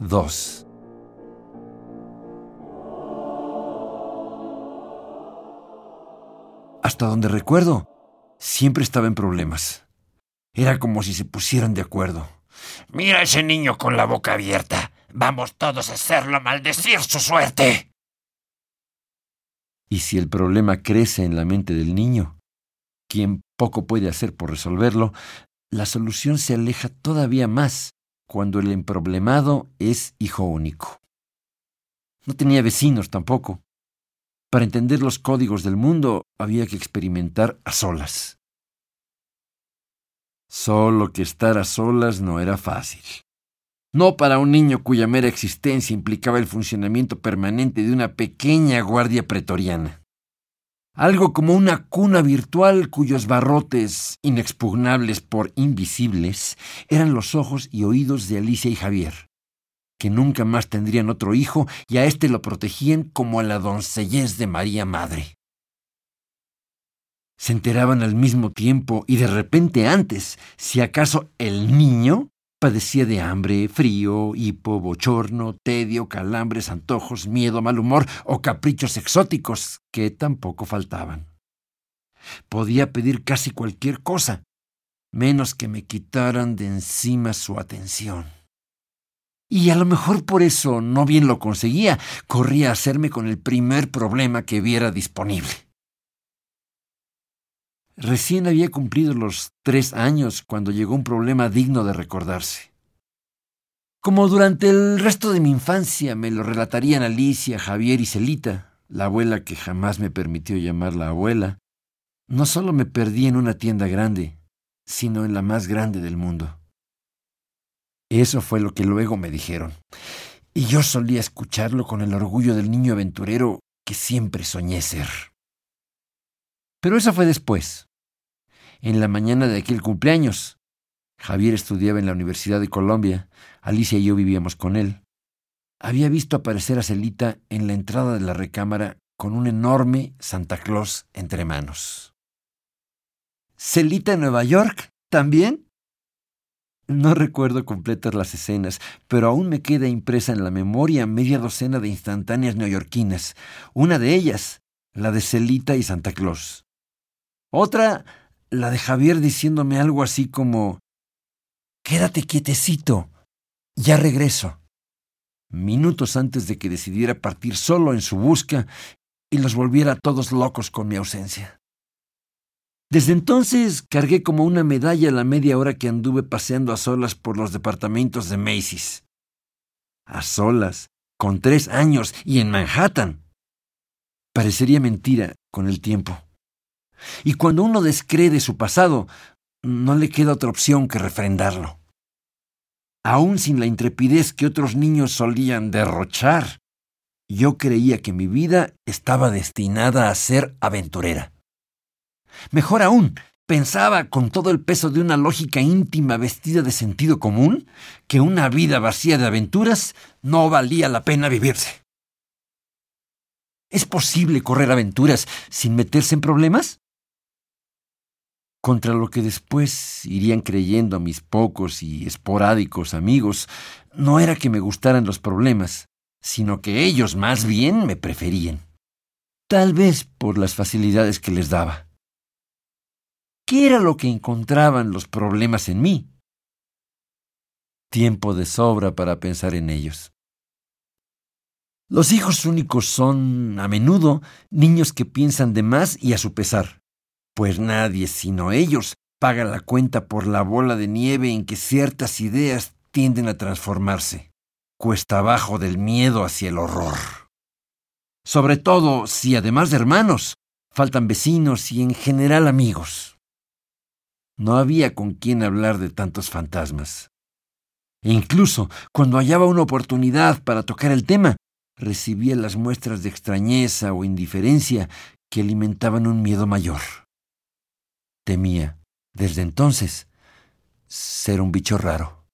2. Hasta donde recuerdo, siempre estaba en problemas. Era como si se pusieran de acuerdo. Mira a ese niño con la boca abierta. Vamos todos a hacerlo maldecir su suerte. Y si el problema crece en la mente del niño, quien poco puede hacer por resolverlo, la solución se aleja todavía más cuando el emproblemado es hijo único. No tenía vecinos tampoco. Para entender los códigos del mundo había que experimentar a solas. Solo que estar a solas no era fácil. No para un niño cuya mera existencia implicaba el funcionamiento permanente de una pequeña guardia pretoriana algo como una cuna virtual cuyos barrotes, inexpugnables por invisibles, eran los ojos y oídos de Alicia y Javier, que nunca más tendrían otro hijo y a éste lo protegían como a la doncellez de María Madre. Se enteraban al mismo tiempo y de repente antes, si acaso el niño Padecía de hambre, frío, hipo, bochorno, tedio, calambres, antojos, miedo, mal humor o caprichos exóticos que tampoco faltaban. Podía pedir casi cualquier cosa, menos que me quitaran de encima su atención. Y a lo mejor por eso no bien lo conseguía, corría a hacerme con el primer problema que viera disponible. Recién había cumplido los tres años cuando llegó un problema digno de recordarse. Como durante el resto de mi infancia me lo relatarían Alicia, Javier y Celita, la abuela que jamás me permitió llamarla abuela, no solo me perdí en una tienda grande, sino en la más grande del mundo. Eso fue lo que luego me dijeron, y yo solía escucharlo con el orgullo del niño aventurero que siempre soñé ser. Pero eso fue después, en la mañana de aquel cumpleaños. Javier estudiaba en la Universidad de Colombia, Alicia y yo vivíamos con él. Había visto aparecer a Celita en la entrada de la recámara con un enorme Santa Claus entre manos. ¿Celita en Nueva York? ¿También? No recuerdo completas las escenas, pero aún me queda impresa en la memoria media docena de instantáneas neoyorquinas, una de ellas, la de Celita y Santa Claus. Otra, la de Javier diciéndome algo así como Quédate quietecito, ya regreso. Minutos antes de que decidiera partir solo en su busca y los volviera todos locos con mi ausencia. Desde entonces cargué como una medalla la media hora que anduve paseando a solas por los departamentos de Macy's. A solas, con tres años y en Manhattan. Parecería mentira con el tiempo. Y cuando uno descree de su pasado, no le queda otra opción que refrendarlo. Aún sin la intrepidez que otros niños solían derrochar, yo creía que mi vida estaba destinada a ser aventurera. Mejor aún, pensaba con todo el peso de una lógica íntima vestida de sentido común que una vida vacía de aventuras no valía la pena vivirse. ¿Es posible correr aventuras sin meterse en problemas? Contra lo que después irían creyendo mis pocos y esporádicos amigos, no era que me gustaran los problemas, sino que ellos más bien me preferían. Tal vez por las facilidades que les daba. ¿Qué era lo que encontraban los problemas en mí? Tiempo de sobra para pensar en ellos. Los hijos únicos son, a menudo, niños que piensan de más y a su pesar pues nadie sino ellos paga la cuenta por la bola de nieve en que ciertas ideas tienden a transformarse, cuesta abajo del miedo hacia el horror. Sobre todo si además de hermanos, faltan vecinos y en general amigos. No había con quien hablar de tantos fantasmas. E incluso cuando hallaba una oportunidad para tocar el tema, recibía las muestras de extrañeza o indiferencia que alimentaban un miedo mayor. Temía, desde entonces, ser un bicho raro.